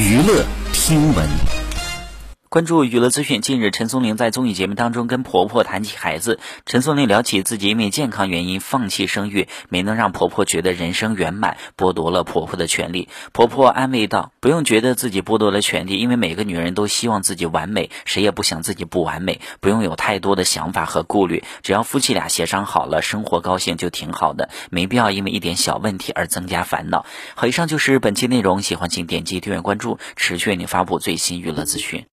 娱乐听闻。关注娱乐资讯。近日，陈松伶在综艺节目当中跟婆婆谈起孩子。陈松伶聊起自己因为健康原因放弃生育，没能让婆婆觉得人生圆满，剥夺了婆婆的权利。婆婆安慰道：“不用觉得自己剥夺了权利，因为每个女人都希望自己完美，谁也不想自己不完美。不用有太多的想法和顾虑，只要夫妻俩协商好了，生活高兴就挺好的，没必要因为一点小问题而增加烦恼。”好，以上就是本期内容。喜欢请点击订阅关注，持续为您发布最新娱乐资讯。